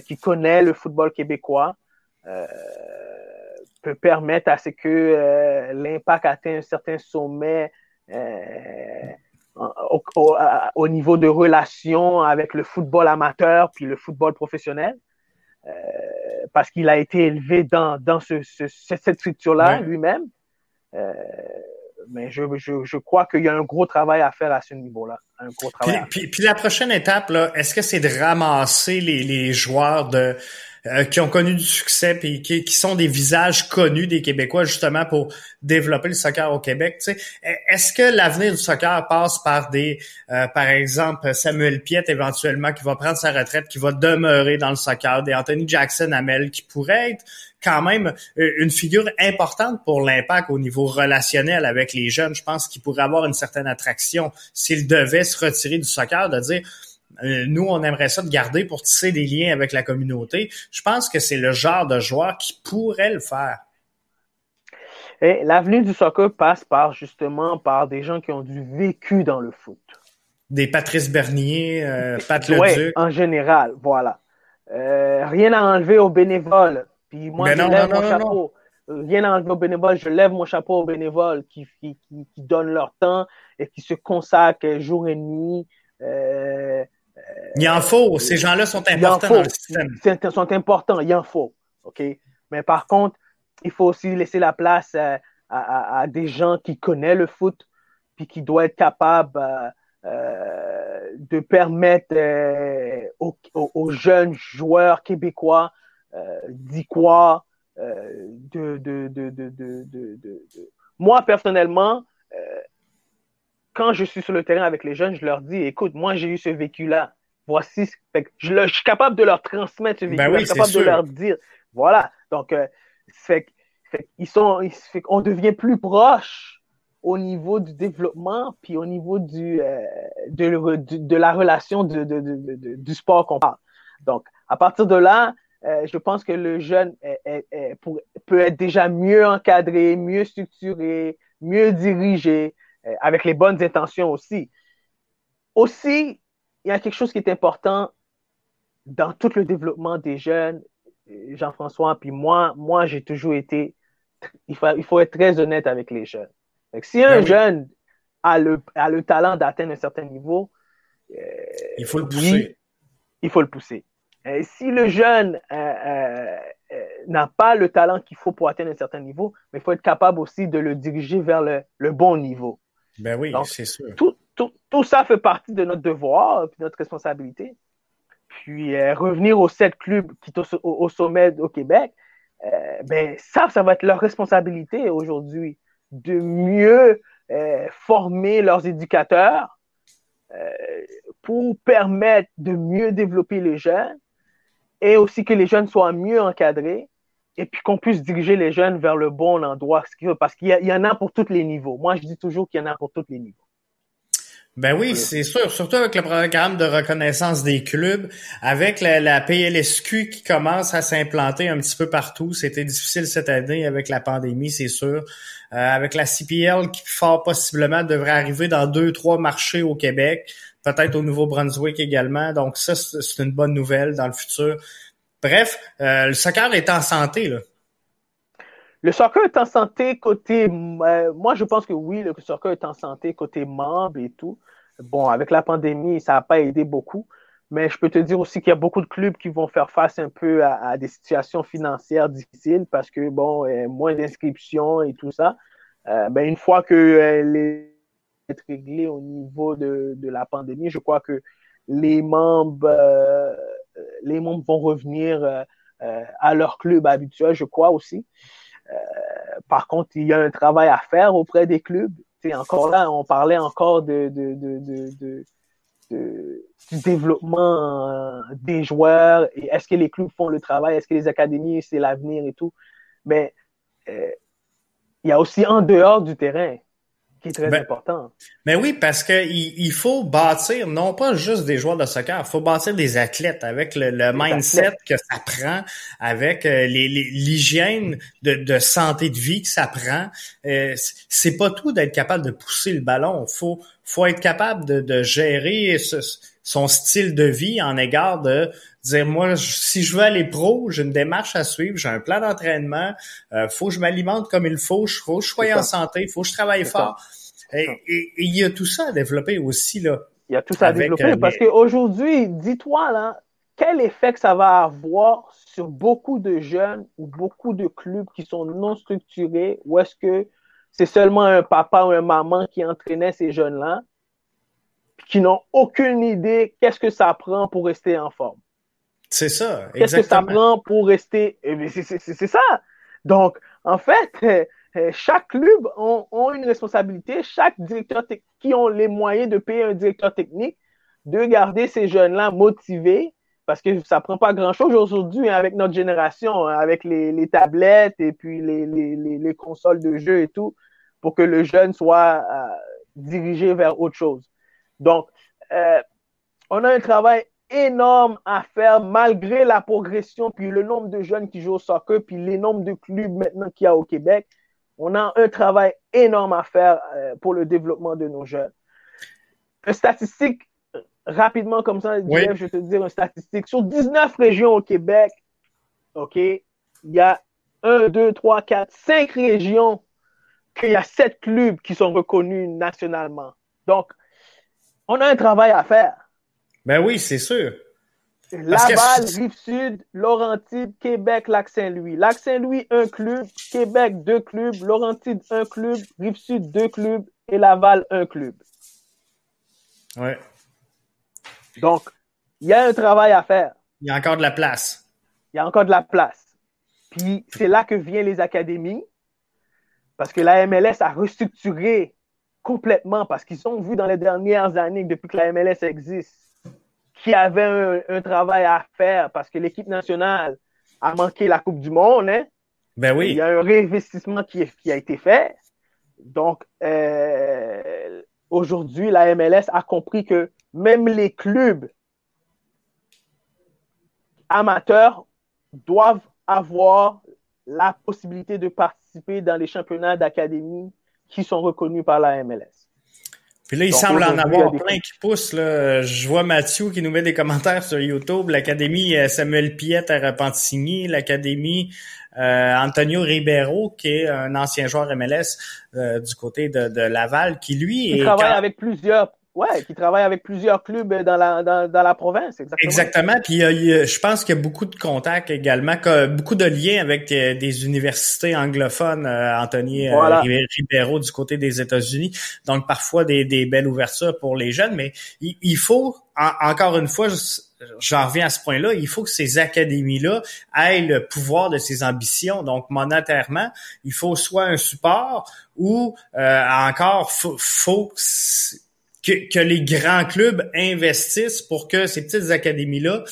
qui connaît le football québécois euh, peut permettre à ce que euh, l'impact atteigne un certain sommet au, niveau de relation avec le football amateur puis le football professionnel. parce qu'il a été élevé dans, dans ce, cette structure-là lui-même mais je, je, je crois qu'il y a un gros travail à faire à ce niveau-là. Un gros travail. Puis, puis, la prochaine étape, là, est-ce que c'est de ramasser les, les joueurs de euh, qui ont connu du succès puis qui, qui, sont des visages connus des Québécois justement pour développer le soccer au Québec. Tu sais, est-ce que l'avenir du soccer passe par des, euh, par exemple, Samuel Piet éventuellement qui va prendre sa retraite, qui va demeurer dans le soccer, des Anthony Jackson Amel qui pourrait être quand même euh, une figure importante pour l'impact au niveau relationnel avec les jeunes. Je pense qu'il pourrait avoir une certaine attraction s'il devait se retirer du soccer, de dire euh, nous, on aimerait ça de garder pour tisser des liens avec la communauté. Je pense que c'est le genre de joueur qui pourrait le faire. Et l'avenir du soccer passe par justement par des gens qui ont du vécu dans le foot. Des Patrice Bernier, euh, Pat ouais, en général, voilà. Euh, rien à enlever aux bénévoles. Puis moi, je lève mon chapeau. Rien à enlever aux bénévoles. Je lève mon chapeau aux bénévoles qui, qui, qui, donnent leur temps et qui se consacrent jour et nuit. Euh, il en faut. Ces gens-là sont importants dans le système. Ils sont importants. Il en faut. OK? Mais par contre, il faut aussi laisser la place à, à, à des gens qui connaissent le foot puis qui doivent être capables euh, euh de permettre euh, aux, aux, jeunes joueurs québécois euh, d'Iquois, euh, de, de, de, de, Moi, personnellement, quand je suis sur le terrain avec les jeunes, je leur dis, écoute, moi, j'ai eu ce vécu-là. Voici, je, suis capable de leur transmettre ce vécu-là, je suis capable de leur dire. Voilà. Donc, euh, fait, ils sont, on devient plus proche au niveau du développement, puis au niveau du, euh, de, de, la relation de, de, du sport qu'on parle. Donc, à partir de là, euh, je pense que le jeune est, est, pour, peut être déjà mieux encadré, mieux structuré, mieux dirigé, euh, avec les bonnes intentions aussi. Aussi, il y a quelque chose qui est important dans tout le développement des jeunes, euh, Jean-François, puis moi, moi j'ai toujours été, il faut, il faut être très honnête avec les jeunes. si un ben jeune a le, a le talent d'atteindre un certain niveau, euh, il faut le pousser. il faut le pousser. Si le jeune n'a pas le talent qu'il faut pour atteindre un certain niveau, mais il faut être capable aussi de le diriger vers le, le bon niveau. Ben oui, c'est sûr. Tout, tout, tout, ça fait partie de notre devoir, de notre responsabilité. Puis euh, revenir aux sept clubs qui sont au, sommet au Québec, euh, ben ça, ça va être leur responsabilité aujourd'hui de mieux euh, former leurs éducateurs pour permettre de mieux développer les jeunes et aussi que les jeunes soient mieux encadrés et puis qu'on puisse diriger les jeunes vers le bon endroit, parce qu'il y, en a pour tous les niveaux. Moi, je dis toujours qu'il y en a pour tous les niveaux. Ben oui, c'est sûr, surtout avec le programme de reconnaissance des clubs, avec la, PLSQ qui commence à s'implanter un petit peu partout. C'était difficile cette année avec la pandémie, c'est sûr. Euh, avec la CPL qui fort possiblement devrait arriver dans deux, trois marchés au Québec, peut-être au Nouveau-Brunswick également. Donc ça, c'est une bonne nouvelle dans le futur. Bref, euh, le soccer est en santé, là. Le soccer est en santé côté. Euh, moi, je pense que oui, le soccer est en santé côté membres et tout. Bon, avec la pandémie, ça n'a pas aidé beaucoup. Mais je peux te dire aussi qu'il y a beaucoup de clubs qui vont faire face un peu à, des situations financières difficiles parce que, bon, euh, moins d'inscriptions et tout ça. ben, une fois que les est réglé au niveau de, la pandémie, je crois que les membres euh, les membres vont revenir euh, euh, à leur club habituel, je crois aussi. par contre, il y a un travail à faire auprès des clubs. C'est encore là, on parlait encore de, du développement des joueurs est-ce que les clubs font le travail, est-ce que les académies, c'est l'avenir et tout. Mais il y a aussi en dehors du terrain qui est très ben, important. Mais oui, parce que il, faut bâtir non pas juste des joueurs de soccer, il faut bâtir des athlètes avec le, mindset que ça prend, avec euh, l'hygiène de, de, santé de vie que ça prend. Euh, c'est pas tout d'être capable de pousser le ballon. Faut faut être capable de, de gérer son style de vie en égard de dire moi si je veux aller pro, j'ai une démarche à suivre, j'ai un plan d'entraînement, euh, faut que je m'alimente comme il faut, faut que je sois en santé, faut que je travaille fort. Et, il y a tout ça à développer aussi là. Il y a tout ça à développer euh, parce qu'aujourd'hui, dis-toi là, quel effet que ça va avoir sur beaucoup de jeunes ou beaucoup de clubs qui sont non structurés ou est-ce que c'est seulement un papa ou un maman qui entraînait ces jeunes-là, qui n'ont aucune idée qu'est-ce que ça prend pour rester en forme. C'est ça, Qu'est-ce que ça prend pour rester? Eh c'est ça. Donc, en fait, chaque club ont, ont, une responsabilité, chaque directeur qui ont les moyens de payer un directeur technique, de garder ces jeunes-là motivés, parce que ça prend pas grand-chose aujourd'hui hein, avec notre génération, hein, avec les, les, tablettes et puis les, les, les, consoles de jeu et tout, pour que le jeune soit euh, dirigé vers autre chose. Donc, euh, on a un travail énorme à faire malgré la progression, puis le nombre de jeunes qui jouent au soccer, puis les nombres de clubs maintenant qu'il y a au Québec. On a un travail énorme à faire euh, pour le développement de nos jeunes. Une statistique rapidement comme ça, je vais te dire une statistique. Sur 19 régions au Québec, OK, il y a 1, 2, 3, 4, 5 régions qu'il y a 7 clubs qui sont reconnus nationalement. Donc, on a un travail à faire. Ben oui, c'est sûr. Laval, Rive-Sud, Laurentide, Québec, Lac-Saint-Louis. Lac-Saint-Louis, un club. Québec, deux clubs. Laurentide, un club. Rive-Sud, deux clubs. Et Laval, un club. Ouais. Donc, il y a un travail à faire. Il y a encore de la place. Il y a encore de la place. Puis, c'est là que viennent les académies. Parce que la MLS a restructuré complètement parce qu'ils ont vu dans les dernières années, depuis que la MLS existe, qu'il y avait un, travail à faire parce que l'équipe nationale a manqué la Coupe du Monde. Hein? Ben oui. Il y a un réinvestissement qui, qui a été fait. Donc, euh, aujourd'hui, la MLS a compris que même les clubs amateurs doivent avoir la possibilité de participer dans les championnats d'académie qui sont reconnus par la MLS. Puis là, il semble en avoir plein qui poussent. Là. Je vois Mathieu qui nous met des commentaires sur YouTube. L'Académie euh, Samuel Piette à Repentigny, l'Académie euh, Antonio Ribeiro, qui est un ancien joueur MLS euh, du côté de, Laval, qui lui il travaille avec plusieurs Ouais, qui travaille avec plusieurs clubs dans la, dans, dans la province, exactement. Exactement. Puis je pense qu'il y a beaucoup de contacts également, beaucoup de liens avec euh, des, universités anglophones, euh, Anthony euh, Ribeiro du côté des États-Unis. Donc parfois des, des belles ouvertures pour les jeunes, mais il, faut, encore une fois, j'en reviens à ce point-là, il faut que ces académies-là aient le pouvoir de ces ambitions. Donc, monétairement, il faut soit un support ou encore, faut, faut que, les grands clubs investissent pour que ces petites académies-là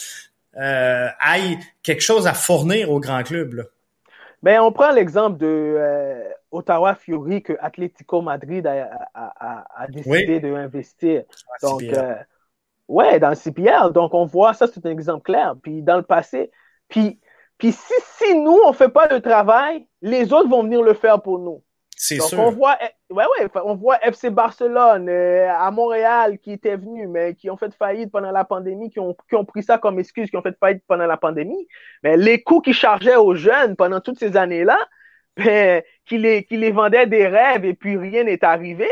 euh, aillent quelque chose à fournir aux grands clubs. Là. Ben, on prend l'exemple de euh, Ottawa Fury que Atlético Madrid a, décidé d'investir. Donc, euh, ouais, dans le CPR. Donc, on voit ça, c'est un exemple clair. Puis, dans le passé, puis, puis si, si nous, on fait pas le travail, les autres vont venir le faire pour nous. C'est sûr. On voit, ouais, ouais, on voit FC Barcelone euh, à Montréal qui était venu, mais qui ont fait faillite pendant la pandémie, qui ont, qui ont pris ça comme excuse, qui ont fait faillite pendant la pandémie. Mais les coûts qu'ils chargeaient aux jeunes pendant toutes ces années-là, ben, qui les, qui les vendaient des rêves et puis rien n'est arrivé,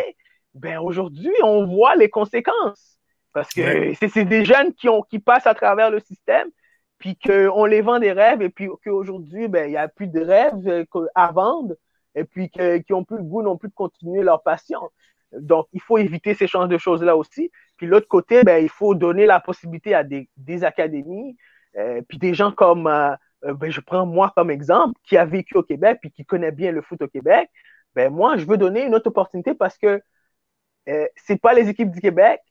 ben aujourd'hui, on voit les conséquences. Parce que c'est des jeunes qui, ont, qui passent à travers le système, puis qu'on les vend des rêves, et puis qu'aujourd'hui, ben, il n'y a plus de rêves euh, à vendre et puis qui ont plus le goût non plus de continuer leur passion. Donc, il faut éviter ces genres de choses-là aussi. Puis l'autre côté, ben, il faut donner la possibilité à des, des académies, euh, puis des gens comme, euh, euh, ben, je prends moi comme exemple, qui a vécu au Québec, puis qui connaît bien le foot au Québec. Ben, moi, je veux donner une autre opportunité parce que euh, c'est pas les équipes du Québec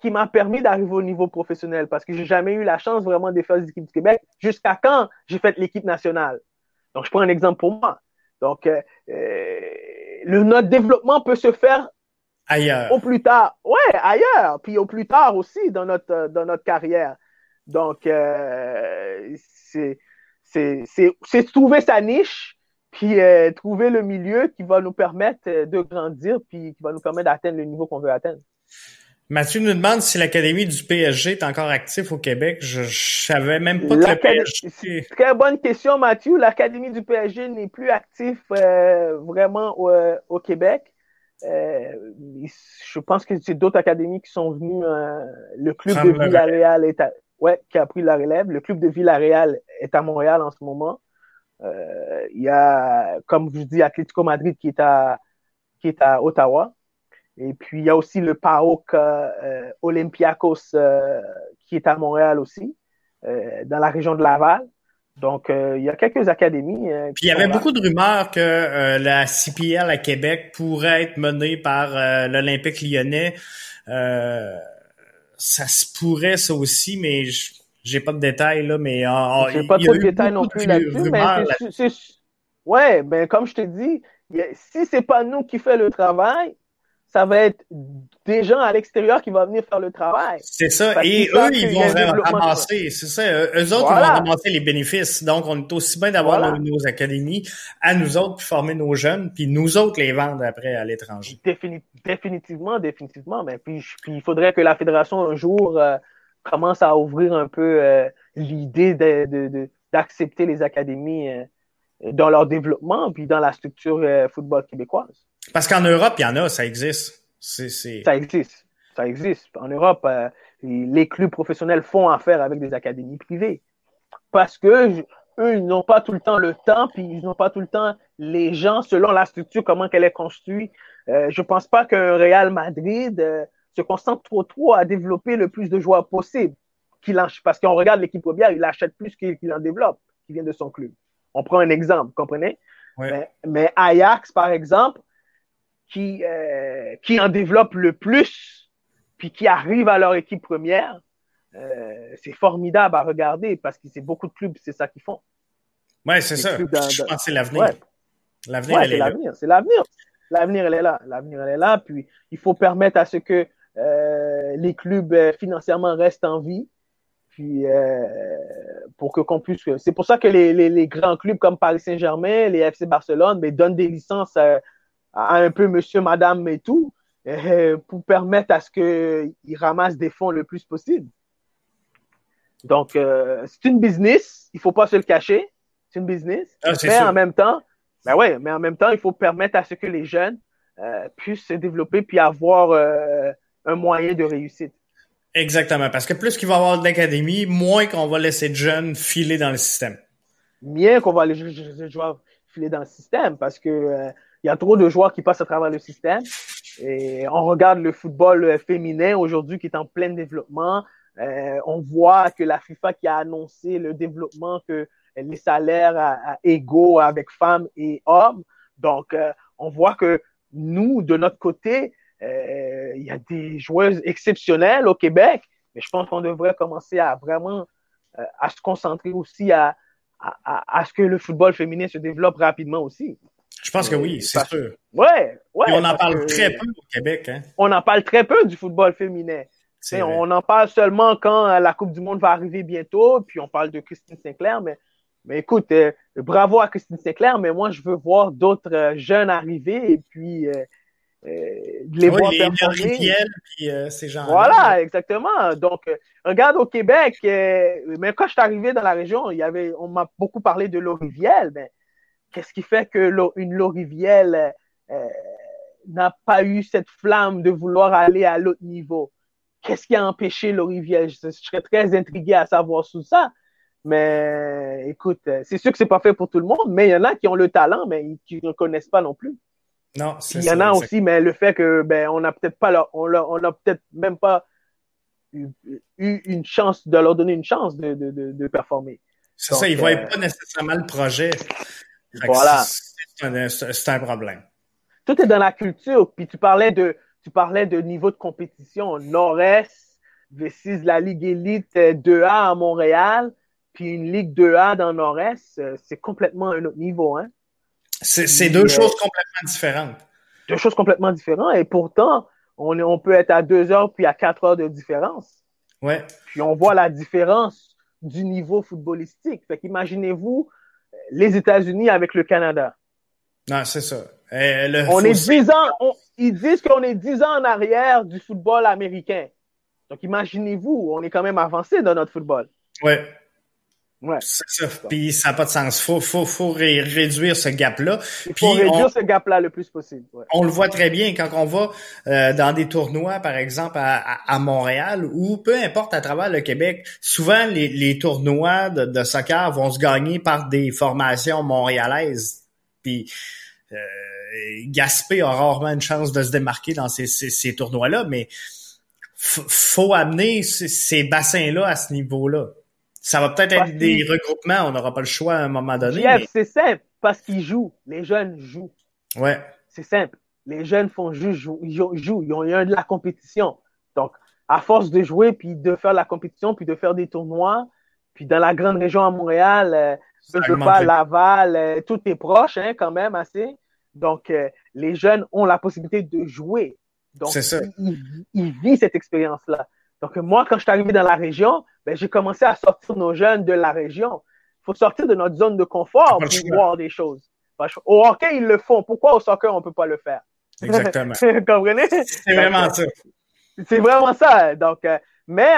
qui m'a permis d'arriver au niveau professionnel parce que j'ai jamais eu la chance vraiment de faire les équipes du Québec jusqu'à quand j'ai fait l'équipe nationale? Donc, je prends un exemple pour moi. Donc, euh, euh, le, notre développement peut se faire ailleurs. Au plus tard. Ouais, ailleurs. Puis au plus tard aussi dans notre, dans notre carrière. Donc, euh, c'est trouver sa niche, puis euh, trouver le milieu qui va nous permettre de grandir, puis qui va nous permettre d'atteindre le niveau qu'on veut atteindre. Mathieu nous demande si l'Académie du PSG est encore active au Québec. Je, je savais même pas que le PSG... Très bonne question, Mathieu. L'Académie du PSG n'est plus active euh, vraiment au, euh, au Québec. Euh, je pense que c'est d'autres académies qui sont venues. Euh, le club de Villarreal est à... ouais, qui a pris la relève. Le club de Villarreal est à Montréal en ce moment. Il y a, comme je dis, Atlético Madrid qui est à qui est à Ottawa. Et puis, il y a aussi le PAOK euh, Olympiakos euh, qui est à Montréal aussi. dans la région de Laval. Donc, il y a quelques académies. Puis il y avait beaucoup de rumeurs que la CPL à Québec pourrait être menée par l'Olympique lyonnais. ça se pourrait, ça aussi, mais j'ai pas de détails, là, mais... j'ai pas trop de détails non plus là-dessus, mais Ouais, ben comme je te dis, si c'est pas nous qui fait le travail, ça va être des gens à l'extérieur qui vont venir faire le travail. C'est ça. Et eux, ils vont ramasser, c'est ça. Eux autres, ils vont ramasser les bénéfices. Donc, on est aussi bien d'avoir nos, académies à nous autres, puis former nos jeunes, puis nous autres les vendre après à l'étranger. définitivement, définitivement. Mais puis, puis, il faudrait que la fédération un jour euh, commence à ouvrir un peu euh, l'idée d'accepter de, de, les académies. Euh, dans leur développement puis dans la structure football québécoise. Parce qu'en Europe, il y en a, ça existe. Ça existe. Ça existe. En Europe, euh, les clubs professionnels font affaire avec des académies privées. Parce que eux, ils n'ont pas tout le temps le temps, puis ils n'ont pas tout le temps les gens selon la structure, comment qu'elle est construite. Euh, je pense pas qu'un Real Madrid euh, se concentre trop trop à développer le plus de joueurs possible. En, parce qu'on regarde l'équipe première, il achète plus qu'il en développe, qui vient de son club. On prend un exemple, comprenez? Mais, Ajax, par exemple, qui, euh, qui en développe le plus, puis qui arrive à leur équipe première, euh, c'est formidable à regarder parce que c'est beaucoup de clubs, c'est ça qu'ils font. Oui, c'est ça. Je pense que c'est l'avenir. L'avenir, c'est l'avenir. C'est l'avenir. L'avenir, elle est là. L'avenir, elle est là. Puis, il faut permettre à ce que euh, les clubs financièrement restent en vie. Puis euh, pour que qu'on puisse. C'est pour ça que les, les, les, grands clubs comme Paris Saint-Germain, les FC Barcelone, mais donnent des licences à, un peu monsieur, madame et tout, euh, pour permettre à ce qu'ils ramassent des fonds le plus possible. Donc, euh, c'est une business, il faut pas se le cacher. C'est une business. Ah, mais en même temps, ben ouais, mais en même temps, il faut permettre à ce que les jeunes euh, puissent se développer puis avoir euh, un moyen de réussite. Exactement, parce que plus qu'il va y avoir d'académie, moins qu'on va laisser de jeunes filer dans le système. Bien qu'on va laisser les joueurs filer dans le système, parce que il y a trop de joueurs qui passent à travers le système. Et on regarde le football euh, féminin aujourd'hui qui est en plein développement. Euh, on voit que la FIFA qui a annoncé le développement que les salaires à, égaux avec femmes et hommes. Donc, on voit que nous, de notre côté, euh, il y a des joueuses exceptionnelles au Québec, mais je pense qu'on devrait commencer à vraiment euh, à se concentrer aussi à, à, à, ce que le football féminin se développe rapidement aussi. Je pense que oui, c'est sûr. Ouais, ouais. Et on en parle très peu au Québec. Hein? On en parle très peu du football féminin. On en parle seulement quand la Coupe du Monde va arriver bientôt, puis on parle de Christine Sinclair, mais, mais écoute, euh, bravo à Christine Sinclair, mais moi, je veux voir d'autres jeunes arriver et puis euh, les voir performer. puis euh, ces gens Voilà, exactement. Donc, euh, regarde au Québec, mais quand je suis arrivé dans la région, il y avait, on m'a beaucoup parlé de Loriviel. Mais qu'est-ce qui fait que une Loriviel n'a pas eu cette flamme de vouloir aller à l'autre niveau? Qu'est-ce qui a empêché Loriviel? Je, je, serais très intrigué à savoir tout ça. Mais écoute, c'est sûr que c'est pas fait pour tout le monde, mais il y en a qui ont le talent, mais qui ne connaissent pas non plus. Non, Il y en a aussi, mais le fait que ben on n'a peut-être pas on, on a peut-être même pas eu, une chance de leur donner une chance de, de, de, performer. C'est ça, ils ne voient euh, pas nécessairement le projet. Voilà. C'est un, problème. Tout est dans la culture. Puis tu parlais de tu parlais de niveau de compétition. Nord-Est versus la Ligue Élite 2A à Montréal, puis une Ligue 2A dans Nord-Est, euh, c'est complètement un autre niveau, hein? C'est deux choses complètement différentes. Deux choses complètement différentes. Et pourtant, on, on peut être à deux heures puis à quatre heures de différence. Ouais. Puis on voit la différence du niveau footballistique. Fait qu'imaginez-vous les États-Unis avec le Canada. Non, c'est ça. Eh, on est dix ans, ils disent qu'on est dix ans en arrière du football américain. Donc imaginez-vous, on est quand même avancé dans notre football. Ouais. Ouais. C'est ça. Puis ça n'a pas de sens. Faut, faut, faut réduire ce gap-là. Il faut réduire ce gap-là le plus possible. On le voit très bien quand on va euh, dans des tournois, par exemple, à, à, Montréal, ou peu importe à travers le Québec. Souvent, les, les tournois de, de, soccer vont se gagner par des formations montréalaises. Puis euh, Gaspé a rarement une chance de se démarquer dans ces, ces, ces tournois-là, mais faut amener ces, ces bassins-là à ce niveau-là Ça va peut-être être des regroupements, on n'aura pas le choix à un moment donné. c'est simple, parce qu'ils jouent. Les jeunes jouent. Ouais. C'est simple. Les jeunes font juste jouer, ils jouent, ils ont eu de la compétition. Donc, à force de jouer, puis de faire la compétition, puis de faire des tournois, puis dans la grande région à Montréal, euh, je pas, Laval, euh, tout est proche hein, quand même assez. Donc, euh, les jeunes ont la possibilité de jouer. Donc, Ils, vivent cette expérience-là. Donc, moi, quand je suis arrivé dans la région, ben, j'ai commencé à sortir nos jeunes de la région. Il faut sortir de notre zone de confort pour voir des choses. Au hockey, ils le font. Pourquoi au soccer, on ne peut pas le faire? Exactement. comprenez? C'est vraiment ça. C'est vraiment ça. Donc, euh, mais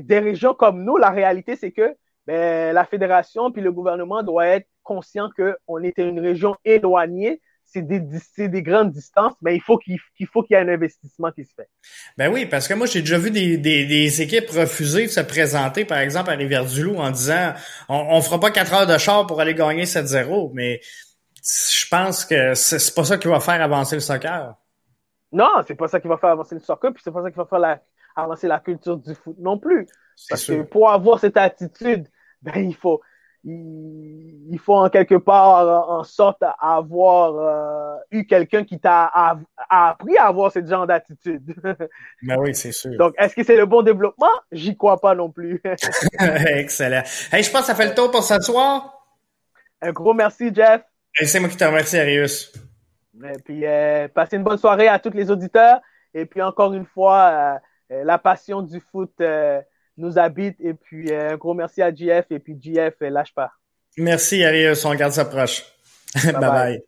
des régions comme nous, la réalité, c'est que ben, la fédération puis le gouvernement doit être conscient qu'on était une région éloignée. C'est des, des, grandes distances, mais il faut qu'il faut qu'il y ait un investissement qui se fait. Ben oui, parce que moi, j'ai déjà vu des, des, des, équipes refuser de se présenter, par exemple, à Rivière-du-Loup en disant on, on fera pas quatre heures de char pour aller gagner 7-0, mais je pense que c'est pas ça qui va faire avancer le soccer. Non, c'est pas ça qui va faire avancer le soccer, puis c'est pas ça qui va faire avancer la culture du foot non plus. Parce que pour avoir cette attitude, ben il faut il, faut en quelque part en sorte avoir euh, eu quelqu'un qui t'a appris à avoir ce genre d'attitude. ben oui, c'est sûr. Donc, est-ce que c'est le bon développement? J'y crois pas non plus. Excellent. Hey, je pense que ça fait le tour pour ce soir. Un gros merci, Jeff. C'est moi qui te remercie, Arius. Et puis, euh, passez une bonne soirée à tous les auditeurs. Et puis, encore une fois, euh, euh, la passion du foot nous habite. Et puis, un gros merci à GF. Et puis, GF, lâche pas. Merci, Arius. On garde ça proche. bye. bye.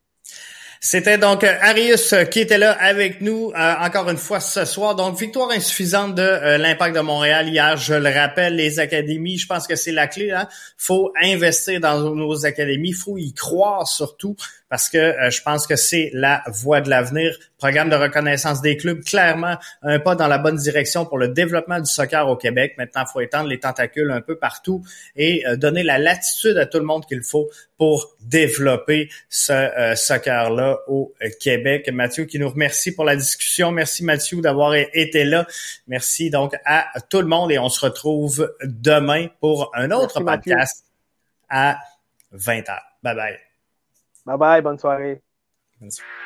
C'était donc euh, Arius euh, qui était là avec nous euh, encore une fois ce soir. Donc victoire insuffisante de l'Impact de Montréal hier. Je le rappelle, les académies, je pense que c'est la clé. Hein? Faut investir dans nos académies, faut y croire surtout parce que je pense que c'est la voie de l'avenir. Programme de reconnaissance des clubs, clairement un pas dans la bonne direction pour le développement du soccer au Québec. Maintenant, il faut étendre les tentacules un peu partout et donner la latitude à tout le monde qu'il faut pour développer ce soccer-là au euh, Québec. Mathieu qui nous remercie pour la discussion. Merci Mathieu d'avoir été là. Merci donc à tout le monde et on se retrouve demain pour un autre podcast à 20h. Bye bye. Bye bye, bonne soirée. Bonne soirée.